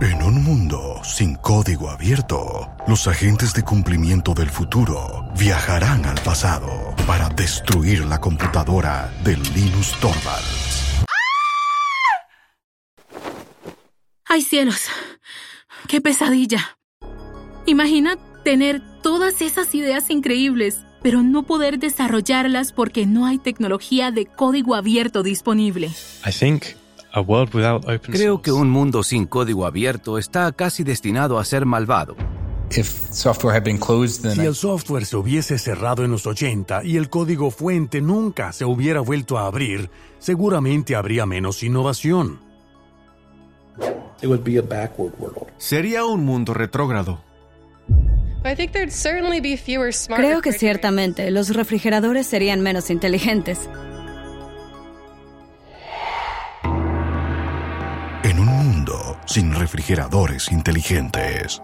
En un mundo sin código abierto, los agentes de cumplimiento del futuro viajarán al pasado para destruir la computadora de Linus Torvalds. ¡Ay cielos! ¡Qué pesadilla! Imagina tener todas esas ideas increíbles, pero no poder desarrollarlas porque no hay tecnología de código abierto disponible. I think a world without open Creo que un mundo sin código abierto está casi destinado a ser malvado. If software had been closed, then Si el software se hubiese cerrado en los 80 y el código fuente nunca se hubiera vuelto a abrir, seguramente habría menos innovación. It would be a backward world. Sería un mundo retrógrado. Creo que ciertamente los refrigeradores serían menos inteligentes. Sin refrigeradores inteligentes.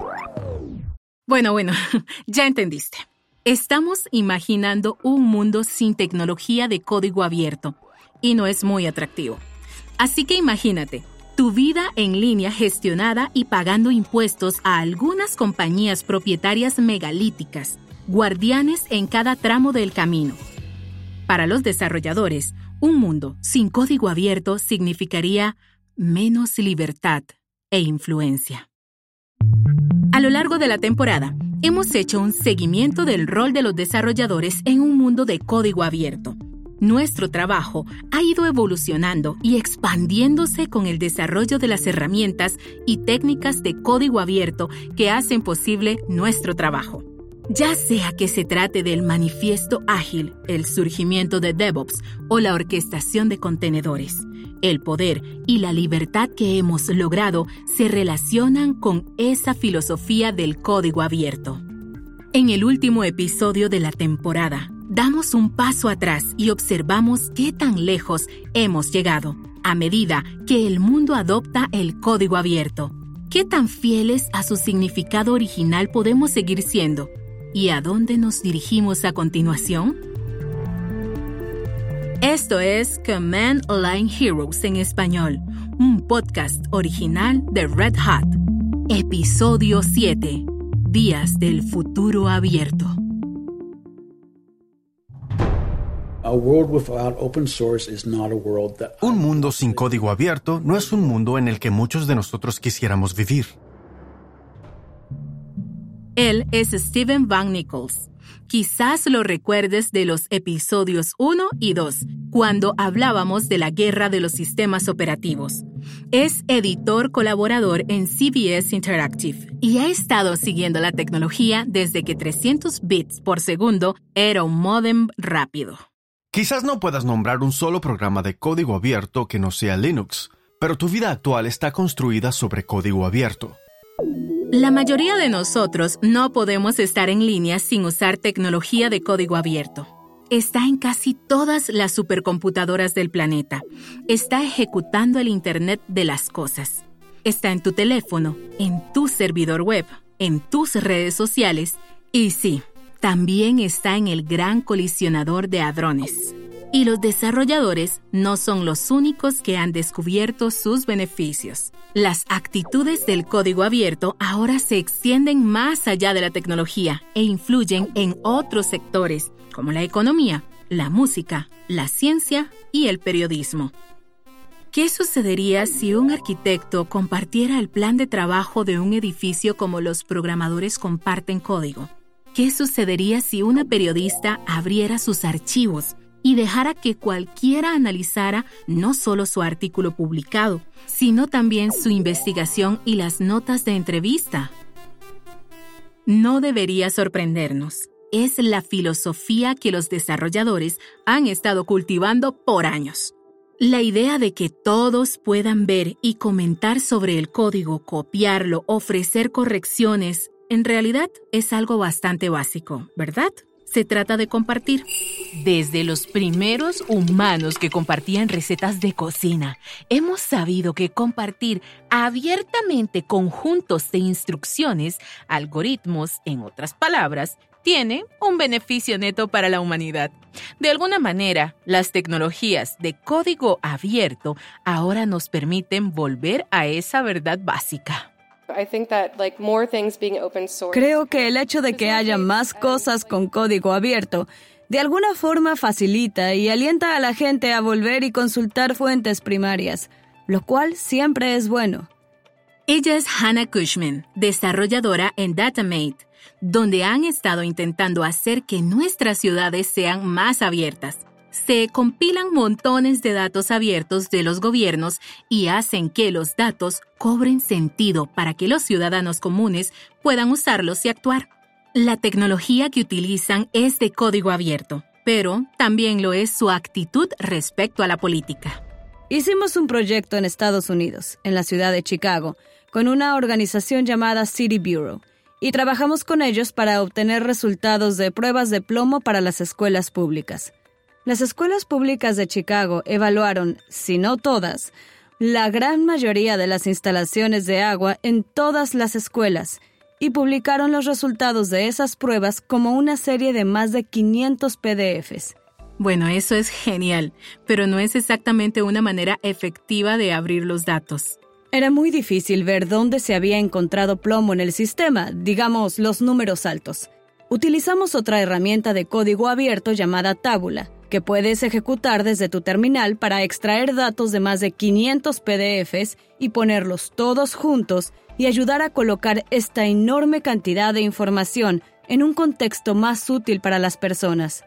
Bueno, bueno, ya entendiste. Estamos imaginando un mundo sin tecnología de código abierto y no es muy atractivo. Así que imagínate, tu vida en línea gestionada y pagando impuestos a algunas compañías propietarias megalíticas, guardianes en cada tramo del camino. Para los desarrolladores, un mundo sin código abierto significaría menos libertad e influencia. A lo largo de la temporada, hemos hecho un seguimiento del rol de los desarrolladores en un mundo de código abierto. Nuestro trabajo ha ido evolucionando y expandiéndose con el desarrollo de las herramientas y técnicas de código abierto que hacen posible nuestro trabajo. Ya sea que se trate del manifiesto ágil, el surgimiento de DevOps o la orquestación de contenedores, el poder y la libertad que hemos logrado se relacionan con esa filosofía del código abierto. En el último episodio de la temporada, damos un paso atrás y observamos qué tan lejos hemos llegado a medida que el mundo adopta el código abierto. ¿Qué tan fieles a su significado original podemos seguir siendo? ¿Y a dónde nos dirigimos a continuación? Esto es Command Line Heroes en español, un podcast original de Red Hat. Episodio 7. Días del futuro abierto. A world without open source is not a world that Un mundo sin código abierto no es un mundo en el que muchos de nosotros quisiéramos vivir. Él es Steven Van Nichols. Quizás lo recuerdes de los episodios 1 y 2, cuando hablábamos de la guerra de los sistemas operativos. Es editor colaborador en CBS Interactive y ha estado siguiendo la tecnología desde que 300 bits por segundo era un modem rápido. Quizás no puedas nombrar un solo programa de código abierto que no sea Linux, pero tu vida actual está construida sobre código abierto. La mayoría de nosotros no podemos estar en línea sin usar tecnología de código abierto. Está en casi todas las supercomputadoras del planeta. Está ejecutando el Internet de las cosas. Está en tu teléfono, en tu servidor web, en tus redes sociales y sí, también está en el gran colisionador de hadrones. Y los desarrolladores no son los únicos que han descubierto sus beneficios. Las actitudes del código abierto ahora se extienden más allá de la tecnología e influyen en otros sectores, como la economía, la música, la ciencia y el periodismo. ¿Qué sucedería si un arquitecto compartiera el plan de trabajo de un edificio como los programadores comparten código? ¿Qué sucedería si una periodista abriera sus archivos y dejara que cualquiera analizara no solo su artículo publicado, sino también su investigación y las notas de entrevista? No debería sorprendernos. Es la filosofía que los desarrolladores han estado cultivando por años. La idea de que todos puedan ver y comentar sobre el código, copiarlo, ofrecer correcciones, en realidad es algo bastante básico, ¿verdad? Se trata de compartir. Desde los primeros humanos que compartían recetas de cocina, hemos sabido que compartir abiertamente conjuntos de instrucciones, algoritmos, en otras palabras, tiene un beneficio neto para la humanidad. De alguna manera, las tecnologías de código abierto ahora nos permiten volver a esa verdad básica. Creo que el hecho de que haya más cosas con código abierto de alguna forma facilita y alienta a la gente a volver y consultar fuentes primarias, lo cual siempre es bueno. Ella es Hannah Cushman, desarrolladora en Datamate, donde han estado intentando hacer que nuestras ciudades sean más abiertas. Se compilan montones de datos abiertos de los gobiernos y hacen que los datos cobren sentido para que los ciudadanos comunes puedan usarlos y actuar. La tecnología que utilizan es de código abierto, pero también lo es su actitud respecto a la política. Hicimos un proyecto en Estados Unidos, en la ciudad de Chicago, con una organización llamada City Bureau, y trabajamos con ellos para obtener resultados de pruebas de plomo para las escuelas públicas. Las escuelas públicas de Chicago evaluaron, si no todas, la gran mayoría de las instalaciones de agua en todas las escuelas, y publicaron los resultados de esas pruebas como una serie de más de 500 PDFs. Bueno, eso es genial, pero no es exactamente una manera efectiva de abrir los datos. Era muy difícil ver dónde se había encontrado plomo en el sistema, digamos los números altos. Utilizamos otra herramienta de código abierto llamada Tabula, que puedes ejecutar desde tu terminal para extraer datos de más de 500 PDFs y ponerlos todos juntos y ayudar a colocar esta enorme cantidad de información en un contexto más útil para las personas.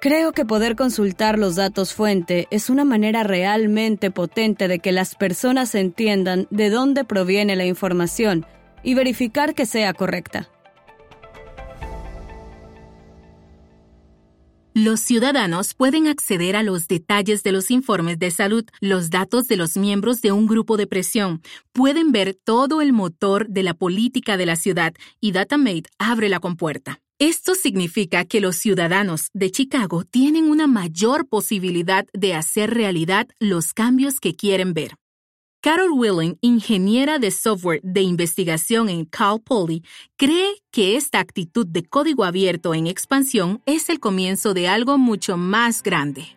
Creo que poder consultar los datos fuente es una manera realmente potente de que las personas entiendan de dónde proviene la información y verificar que sea correcta. Los ciudadanos pueden acceder a los detalles de los informes de salud, los datos de los miembros de un grupo de presión, pueden ver todo el motor de la política de la ciudad y Datamate abre la compuerta. Esto significa que los ciudadanos de Chicago tienen una mayor posibilidad de hacer realidad los cambios que quieren ver. Carol Willing, ingeniera de software de investigación en Cal Poly, cree que esta actitud de código abierto en expansión es el comienzo de algo mucho más grande.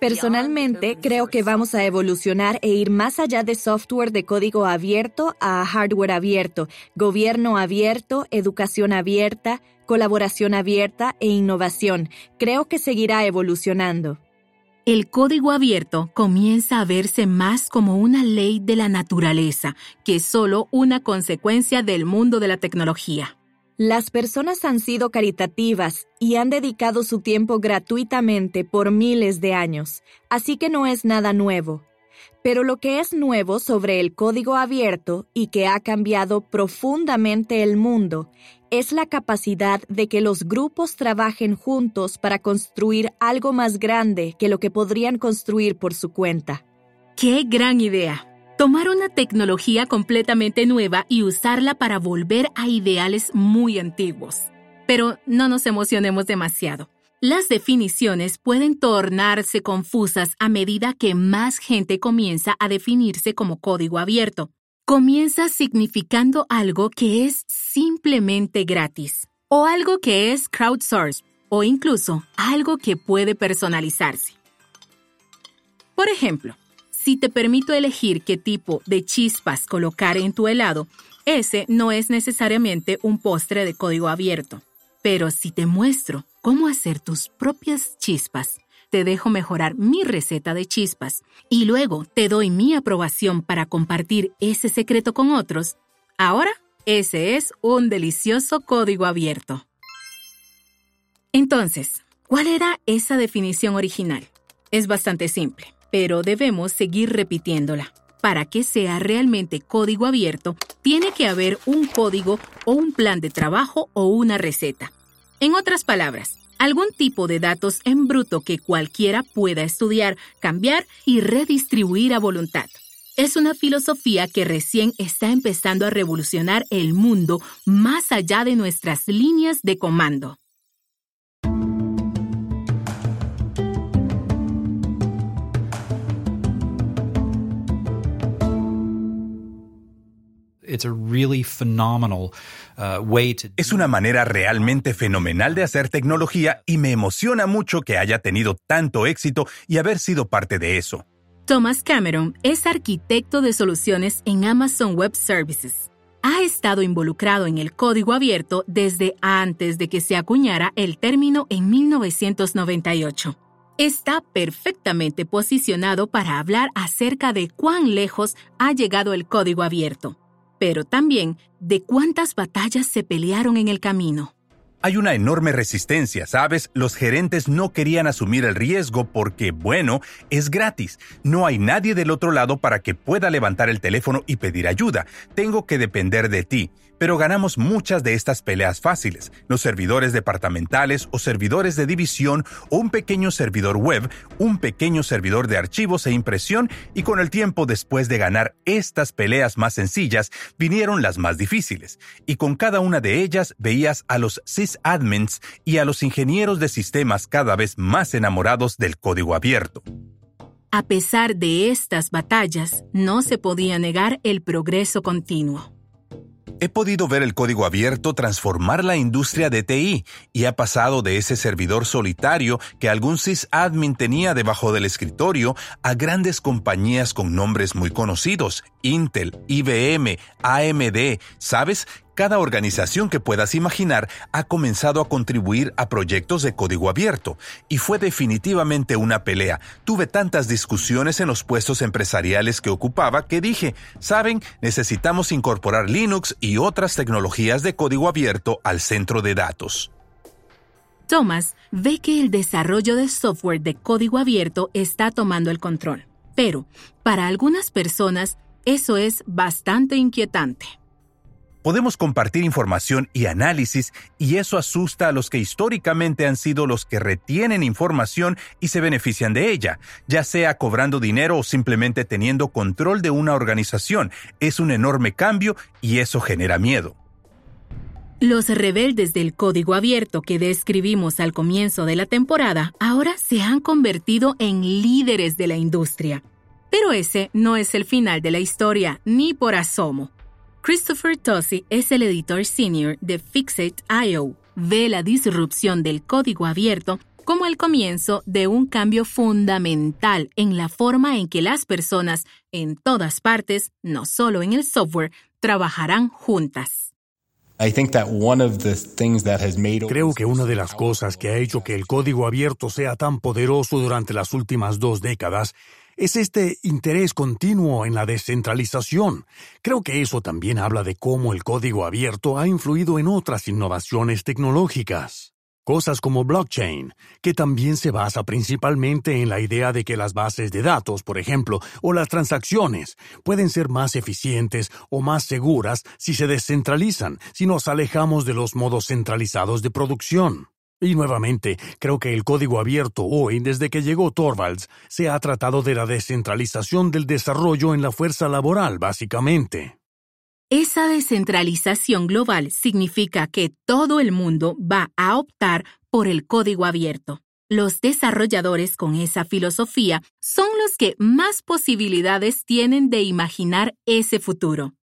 Personalmente, creo que vamos a evolucionar e ir más allá de software de código abierto a hardware abierto, gobierno abierto, educación abierta, colaboración abierta e innovación. Creo que seguirá evolucionando el código abierto comienza a verse más como una ley de la naturaleza que solo una consecuencia del mundo de la tecnología. Las personas han sido caritativas y han dedicado su tiempo gratuitamente por miles de años, así que no es nada nuevo. Pero lo que es nuevo sobre el código abierto y que ha cambiado profundamente el mundo es la capacidad de que los grupos trabajen juntos para construir algo más grande que lo que podrían construir por su cuenta. ¡Qué gran idea! Tomar una tecnología completamente nueva y usarla para volver a ideales muy antiguos. Pero no nos emocionemos demasiado. Las definiciones pueden tornarse confusas a medida que más gente comienza a definirse como código abierto. Comienza significando algo que es simplemente gratis, o algo que es crowdsourced, o incluso algo que puede personalizarse. Por ejemplo, si te permito elegir qué tipo de chispas colocar en tu helado, ese no es necesariamente un postre de código abierto. Pero si te muestro cómo hacer tus propias chispas, te dejo mejorar mi receta de chispas y luego te doy mi aprobación para compartir ese secreto con otros, ahora ese es un delicioso código abierto. Entonces, ¿cuál era esa definición original? Es bastante simple, pero debemos seguir repitiéndola. Para que sea realmente código abierto, tiene que haber un código o un plan de trabajo o una receta. En otras palabras, algún tipo de datos en bruto que cualquiera pueda estudiar, cambiar y redistribuir a voluntad. Es una filosofía que recién está empezando a revolucionar el mundo más allá de nuestras líneas de comando. Es una manera realmente fenomenal de hacer tecnología y me emociona mucho que haya tenido tanto éxito y haber sido parte de eso. Thomas Cameron es arquitecto de soluciones en Amazon Web Services. Ha estado involucrado en el código abierto desde antes de que se acuñara el término en 1998. Está perfectamente posicionado para hablar acerca de cuán lejos ha llegado el código abierto, pero también de cuántas batallas se pelearon en el camino. Hay una enorme resistencia, ¿sabes? Los gerentes no querían asumir el riesgo porque, bueno, es gratis. No hay nadie del otro lado para que pueda levantar el teléfono y pedir ayuda. Tengo que depender de ti pero ganamos muchas de estas peleas fáciles. Los servidores departamentales o servidores de división o un pequeño servidor web, un pequeño servidor de archivos e impresión y con el tiempo después de ganar estas peleas más sencillas, vinieron las más difíciles. Y con cada una de ellas veías a los sysadmins y a los ingenieros de sistemas cada vez más enamorados del código abierto. A pesar de estas batallas, no se podía negar el progreso continuo. He podido ver el código abierto transformar la industria de TI y ha pasado de ese servidor solitario que algún sysadmin tenía debajo del escritorio a grandes compañías con nombres muy conocidos, Intel, IBM, AMD, ¿sabes? Cada organización que puedas imaginar ha comenzado a contribuir a proyectos de código abierto y fue definitivamente una pelea. Tuve tantas discusiones en los puestos empresariales que ocupaba que dije, saben, necesitamos incorporar Linux y otras tecnologías de código abierto al centro de datos. Thomas ve que el desarrollo de software de código abierto está tomando el control, pero para algunas personas eso es bastante inquietante. Podemos compartir información y análisis y eso asusta a los que históricamente han sido los que retienen información y se benefician de ella, ya sea cobrando dinero o simplemente teniendo control de una organización. Es un enorme cambio y eso genera miedo. Los rebeldes del código abierto que describimos al comienzo de la temporada ahora se han convertido en líderes de la industria. Pero ese no es el final de la historia, ni por asomo. Christopher Tosi es el editor senior de Fixit.io. Ve la disrupción del código abierto como el comienzo de un cambio fundamental en la forma en que las personas en todas partes, no solo en el software, trabajarán juntas. Creo que una de las cosas que ha hecho que el código abierto sea tan poderoso durante las últimas dos décadas es este interés continuo en la descentralización. Creo que eso también habla de cómo el código abierto ha influido en otras innovaciones tecnológicas. Cosas como blockchain, que también se basa principalmente en la idea de que las bases de datos, por ejemplo, o las transacciones, pueden ser más eficientes o más seguras si se descentralizan, si nos alejamos de los modos centralizados de producción. Y nuevamente, creo que el código abierto hoy, desde que llegó Torvalds, se ha tratado de la descentralización del desarrollo en la fuerza laboral, básicamente. Esa descentralización global significa que todo el mundo va a optar por el código abierto. Los desarrolladores con esa filosofía son los que más posibilidades tienen de imaginar ese futuro.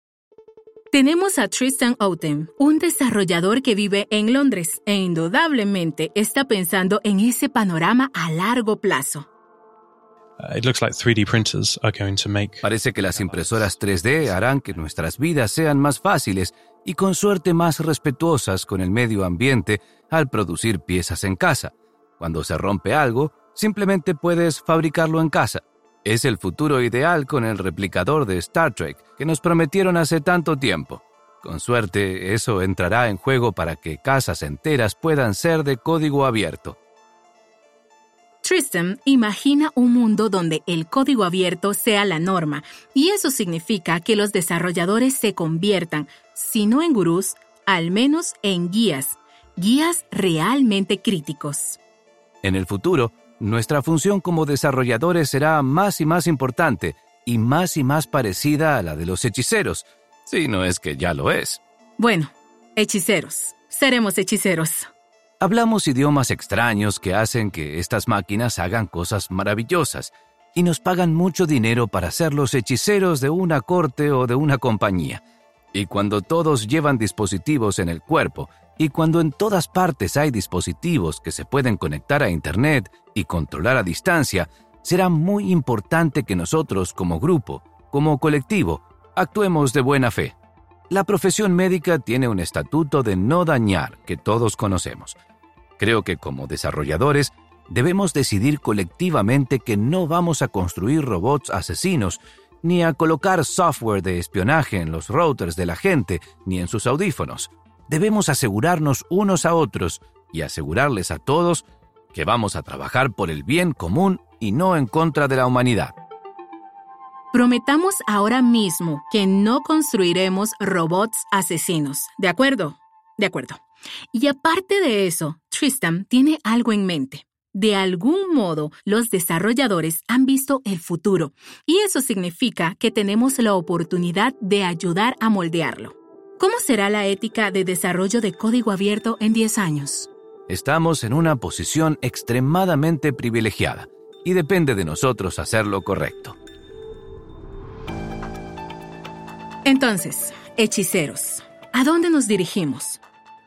Tenemos a Tristan Outen, un desarrollador que vive en Londres e indudablemente está pensando en ese panorama a largo plazo. Parece que las impresoras 3D harán que nuestras vidas sean más fáciles y con suerte más respetuosas con el medio ambiente al producir piezas en casa. Cuando se rompe algo, simplemente puedes fabricarlo en casa. Es el futuro ideal con el replicador de Star Trek que nos prometieron hace tanto tiempo. Con suerte, eso entrará en juego para que casas enteras puedan ser de código abierto. Tristan imagina un mundo donde el código abierto sea la norma, y eso significa que los desarrolladores se conviertan, si no en gurús, al menos en guías, guías realmente críticos. En el futuro, nuestra función como desarrolladores será más y más importante y más y más parecida a la de los hechiceros, si no es que ya lo es. Bueno, hechiceros. Seremos hechiceros. Hablamos idiomas extraños que hacen que estas máquinas hagan cosas maravillosas y nos pagan mucho dinero para ser los hechiceros de una corte o de una compañía. Y cuando todos llevan dispositivos en el cuerpo y cuando en todas partes hay dispositivos que se pueden conectar a Internet y controlar a distancia, será muy importante que nosotros como grupo, como colectivo, actuemos de buena fe. La profesión médica tiene un estatuto de no dañar que todos conocemos. Creo que como desarrolladores debemos decidir colectivamente que no vamos a construir robots asesinos, ni a colocar software de espionaje en los routers de la gente, ni en sus audífonos. Debemos asegurarnos unos a otros y asegurarles a todos que vamos a trabajar por el bien común y no en contra de la humanidad. Prometamos ahora mismo que no construiremos robots asesinos, ¿de acuerdo? De acuerdo. Y aparte de eso, Tristan tiene algo en mente. De algún modo, los desarrolladores han visto el futuro, y eso significa que tenemos la oportunidad de ayudar a moldearlo. ¿Cómo será la ética de desarrollo de código abierto en 10 años? Estamos en una posición extremadamente privilegiada, y depende de nosotros hacer lo correcto. Entonces, hechiceros, ¿a dónde nos dirigimos?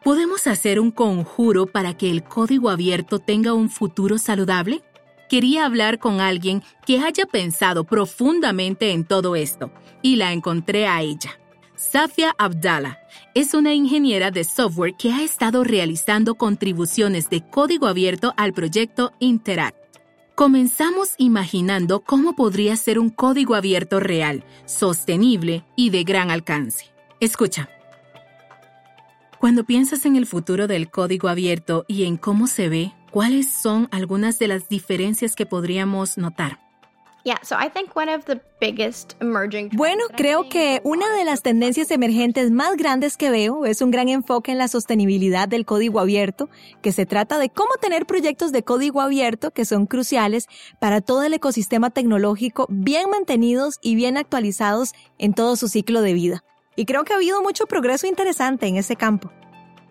¿Podemos hacer un conjuro para que el código abierto tenga un futuro saludable? Quería hablar con alguien que haya pensado profundamente en todo esto, y la encontré a ella. Safia Abdallah es una ingeniera de software que ha estado realizando contribuciones de código abierto al proyecto Interact. Comenzamos imaginando cómo podría ser un código abierto real, sostenible y de gran alcance. Escucha. Cuando piensas en el futuro del código abierto y en cómo se ve, ¿cuáles son algunas de las diferencias que podríamos notar? Bueno, creo que una de las tendencias emergentes más grandes que veo es un gran enfoque en la sostenibilidad del código abierto, que se trata de cómo tener proyectos de código abierto que son cruciales para todo el ecosistema tecnológico bien mantenidos y bien actualizados en todo su ciclo de vida. Y creo que ha habido mucho progreso interesante en ese campo.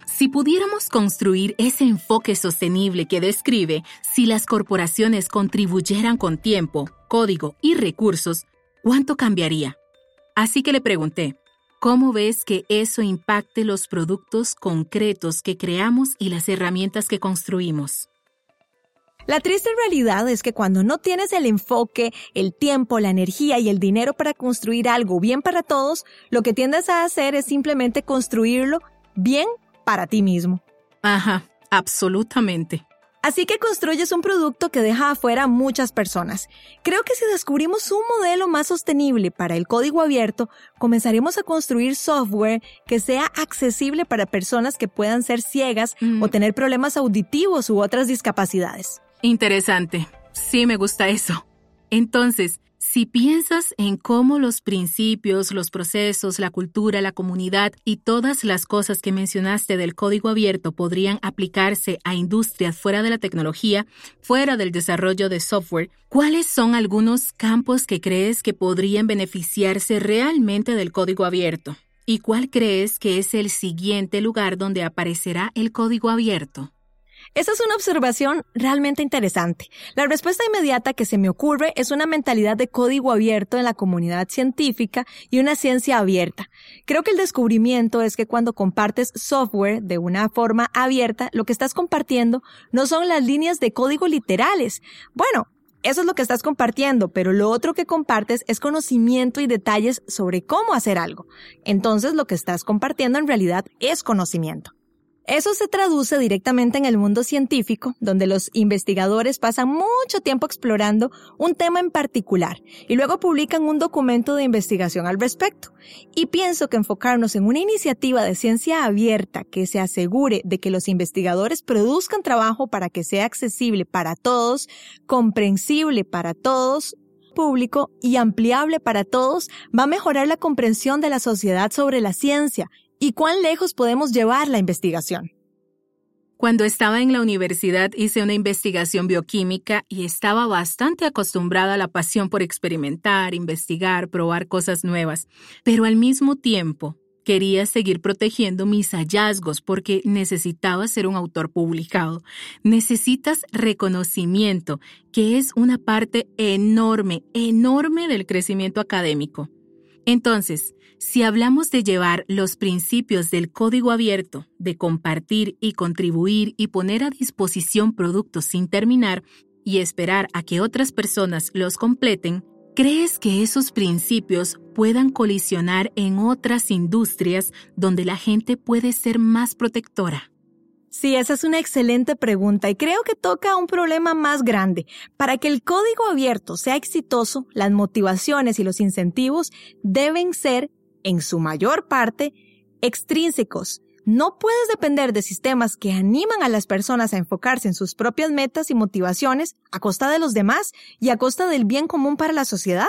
Si pudiéramos construir ese enfoque sostenible que describe, si las corporaciones contribuyeran con tiempo, código y recursos, ¿cuánto cambiaría? Así que le pregunté, ¿cómo ves que eso impacte los productos concretos que creamos y las herramientas que construimos? La triste realidad es que cuando no tienes el enfoque, el tiempo, la energía y el dinero para construir algo bien para todos, lo que tiendes a hacer es simplemente construirlo bien para ti mismo. Ajá, absolutamente. Así que construyes un producto que deja afuera a muchas personas. Creo que si descubrimos un modelo más sostenible para el código abierto, comenzaremos a construir software que sea accesible para personas que puedan ser ciegas o mm. tener problemas auditivos u otras discapacidades. Interesante. Sí, me gusta eso. Entonces, si piensas en cómo los principios, los procesos, la cultura, la comunidad y todas las cosas que mencionaste del código abierto podrían aplicarse a industrias fuera de la tecnología, fuera del desarrollo de software, ¿cuáles son algunos campos que crees que podrían beneficiarse realmente del código abierto? ¿Y cuál crees que es el siguiente lugar donde aparecerá el código abierto? Esa es una observación realmente interesante. La respuesta inmediata que se me ocurre es una mentalidad de código abierto en la comunidad científica y una ciencia abierta. Creo que el descubrimiento es que cuando compartes software de una forma abierta, lo que estás compartiendo no son las líneas de código literales. Bueno, eso es lo que estás compartiendo, pero lo otro que compartes es conocimiento y detalles sobre cómo hacer algo. Entonces lo que estás compartiendo en realidad es conocimiento. Eso se traduce directamente en el mundo científico, donde los investigadores pasan mucho tiempo explorando un tema en particular y luego publican un documento de investigación al respecto. Y pienso que enfocarnos en una iniciativa de ciencia abierta que se asegure de que los investigadores produzcan trabajo para que sea accesible para todos, comprensible para todos, público y ampliable para todos va a mejorar la comprensión de la sociedad sobre la ciencia y cuán lejos podemos llevar la investigación. Cuando estaba en la universidad hice una investigación bioquímica y estaba bastante acostumbrada a la pasión por experimentar, investigar, probar cosas nuevas, pero al mismo tiempo quería seguir protegiendo mis hallazgos porque necesitaba ser un autor publicado. Necesitas reconocimiento, que es una parte enorme, enorme del crecimiento académico. Entonces, si hablamos de llevar los principios del código abierto, de compartir y contribuir y poner a disposición productos sin terminar, y esperar a que otras personas los completen, ¿crees que esos principios puedan colisionar en otras industrias donde la gente puede ser más protectora? Sí, esa es una excelente pregunta y creo que toca un problema más grande. Para que el código abierto sea exitoso, las motivaciones y los incentivos deben ser, en su mayor parte, extrínsecos. No puedes depender de sistemas que animan a las personas a enfocarse en sus propias metas y motivaciones a costa de los demás y a costa del bien común para la sociedad.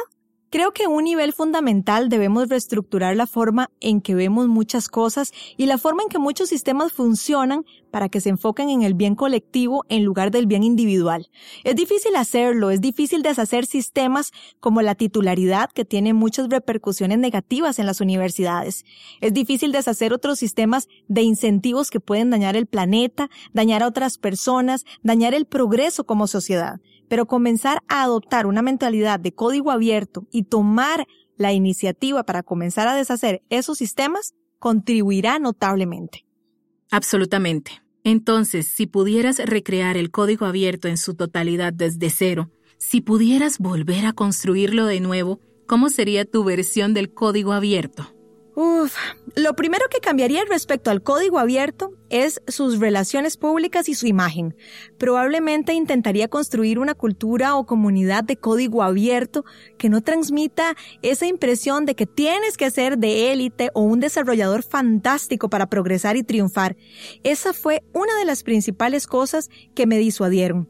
Creo que un nivel fundamental debemos reestructurar la forma en que vemos muchas cosas y la forma en que muchos sistemas funcionan para que se enfoquen en el bien colectivo en lugar del bien individual. Es difícil hacerlo, es difícil deshacer sistemas como la titularidad que tiene muchas repercusiones negativas en las universidades. Es difícil deshacer otros sistemas de incentivos que pueden dañar el planeta, dañar a otras personas, dañar el progreso como sociedad pero comenzar a adoptar una mentalidad de código abierto y tomar la iniciativa para comenzar a deshacer esos sistemas contribuirá notablemente. Absolutamente. Entonces, si pudieras recrear el código abierto en su totalidad desde cero, si pudieras volver a construirlo de nuevo, ¿cómo sería tu versión del código abierto? Uf, lo primero que cambiaría respecto al código abierto es sus relaciones públicas y su imagen. Probablemente intentaría construir una cultura o comunidad de código abierto que no transmita esa impresión de que tienes que ser de élite o un desarrollador fantástico para progresar y triunfar. Esa fue una de las principales cosas que me disuadieron.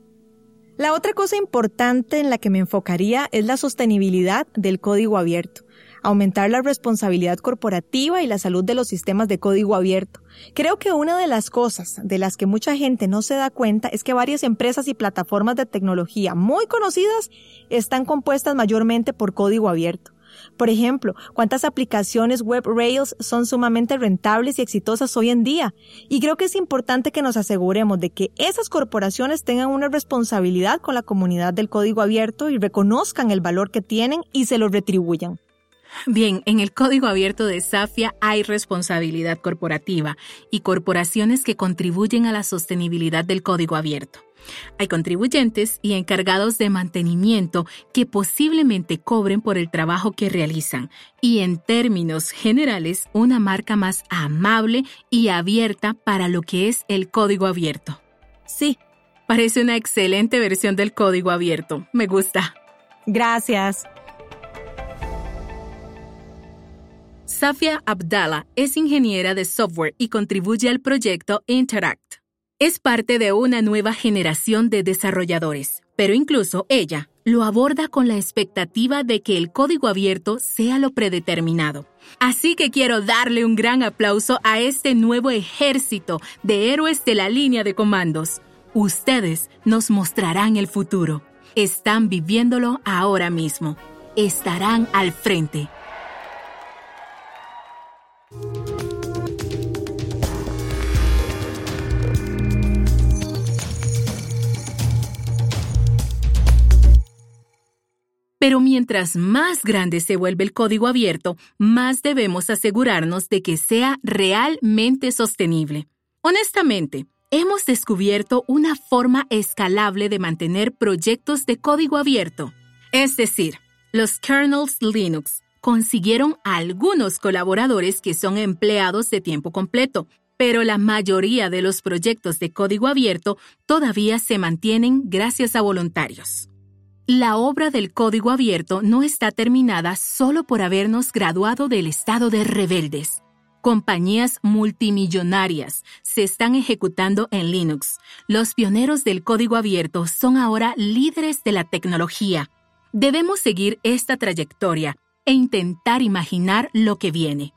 La otra cosa importante en la que me enfocaría es la sostenibilidad del código abierto aumentar la responsabilidad corporativa y la salud de los sistemas de código abierto. Creo que una de las cosas de las que mucha gente no se da cuenta es que varias empresas y plataformas de tecnología muy conocidas están compuestas mayormente por código abierto. Por ejemplo, cuántas aplicaciones web Rails son sumamente rentables y exitosas hoy en día. Y creo que es importante que nos aseguremos de que esas corporaciones tengan una responsabilidad con la comunidad del código abierto y reconozcan el valor que tienen y se lo retribuyan. Bien, en el código abierto de Safia hay responsabilidad corporativa y corporaciones que contribuyen a la sostenibilidad del código abierto. Hay contribuyentes y encargados de mantenimiento que posiblemente cobren por el trabajo que realizan y en términos generales una marca más amable y abierta para lo que es el código abierto. Sí. Parece una excelente versión del código abierto. Me gusta. Gracias. Safia Abdallah es ingeniera de software y contribuye al proyecto Interact. Es parte de una nueva generación de desarrolladores, pero incluso ella lo aborda con la expectativa de que el código abierto sea lo predeterminado. Así que quiero darle un gran aplauso a este nuevo ejército de héroes de la línea de comandos. Ustedes nos mostrarán el futuro. Están viviéndolo ahora mismo. Estarán al frente. Pero mientras más grande se vuelve el código abierto, más debemos asegurarnos de que sea realmente sostenible. Honestamente, hemos descubierto una forma escalable de mantener proyectos de código abierto. Es decir, los kernels Linux consiguieron algunos colaboradores que son empleados de tiempo completo, pero la mayoría de los proyectos de código abierto todavía se mantienen gracias a voluntarios. La obra del código abierto no está terminada solo por habernos graduado del estado de rebeldes. Compañías multimillonarias se están ejecutando en Linux. Los pioneros del código abierto son ahora líderes de la tecnología. Debemos seguir esta trayectoria e intentar imaginar lo que viene.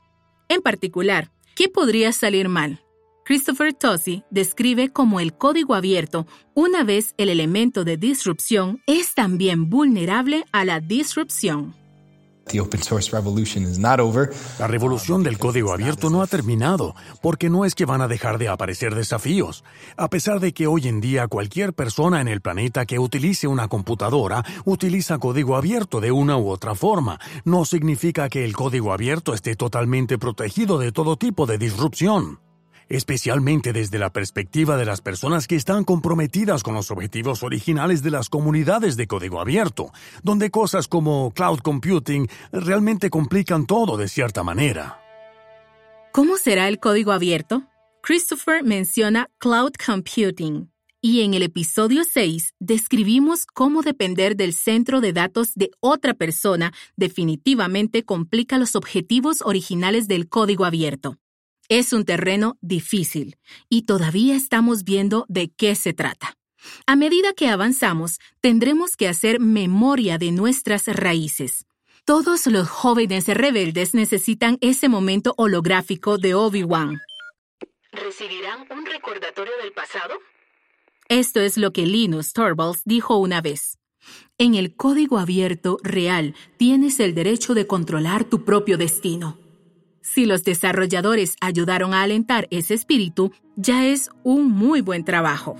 En particular, ¿qué podría salir mal? Christopher Tosi describe como el código abierto, una vez el elemento de disrupción, es también vulnerable a la disrupción. La revolución del código abierto no ha terminado, porque no es que van a dejar de aparecer desafíos. A pesar de que hoy en día cualquier persona en el planeta que utilice una computadora utiliza código abierto de una u otra forma, no significa que el código abierto esté totalmente protegido de todo tipo de disrupción. Especialmente desde la perspectiva de las personas que están comprometidas con los objetivos originales de las comunidades de código abierto, donde cosas como cloud computing realmente complican todo de cierta manera. ¿Cómo será el código abierto? Christopher menciona cloud computing y en el episodio 6 describimos cómo depender del centro de datos de otra persona definitivamente complica los objetivos originales del código abierto. Es un terreno difícil y todavía estamos viendo de qué se trata. A medida que avanzamos, tendremos que hacer memoria de nuestras raíces. Todos los jóvenes rebeldes necesitan ese momento holográfico de Obi-Wan. ¿Recibirán un recordatorio del pasado? Esto es lo que Linus Torvalds dijo una vez. En el código abierto real tienes el derecho de controlar tu propio destino. Si los desarrolladores ayudaron a alentar ese espíritu, ya es un muy buen trabajo.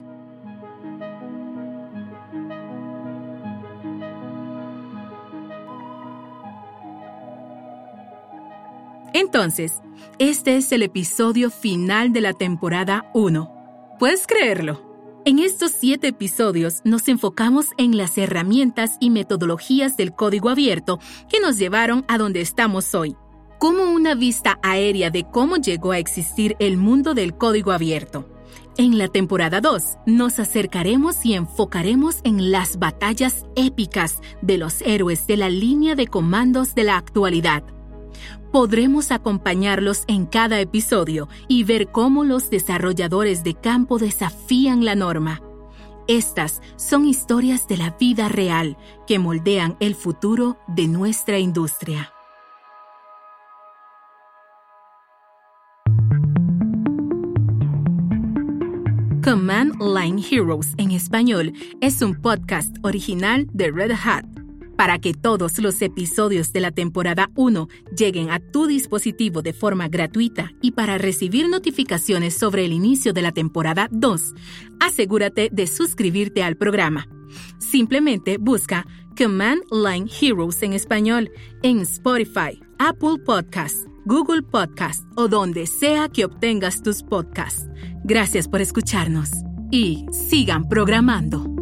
Entonces, este es el episodio final de la temporada 1. ¿Puedes creerlo? En estos siete episodios nos enfocamos en las herramientas y metodologías del código abierto que nos llevaron a donde estamos hoy, como una vista aérea de cómo llegó a existir el mundo del código abierto. En la temporada 2 nos acercaremos y enfocaremos en las batallas épicas de los héroes de la línea de comandos de la actualidad podremos acompañarlos en cada episodio y ver cómo los desarrolladores de campo desafían la norma. Estas son historias de la vida real que moldean el futuro de nuestra industria. Command Line Heroes en español es un podcast original de Red Hat para que todos los episodios de la temporada 1 lleguen a tu dispositivo de forma gratuita y para recibir notificaciones sobre el inicio de la temporada 2, asegúrate de suscribirte al programa. Simplemente busca Command Line Heroes en español en Spotify, Apple Podcasts, Google Podcasts o donde sea que obtengas tus podcasts. Gracias por escucharnos y sigan programando.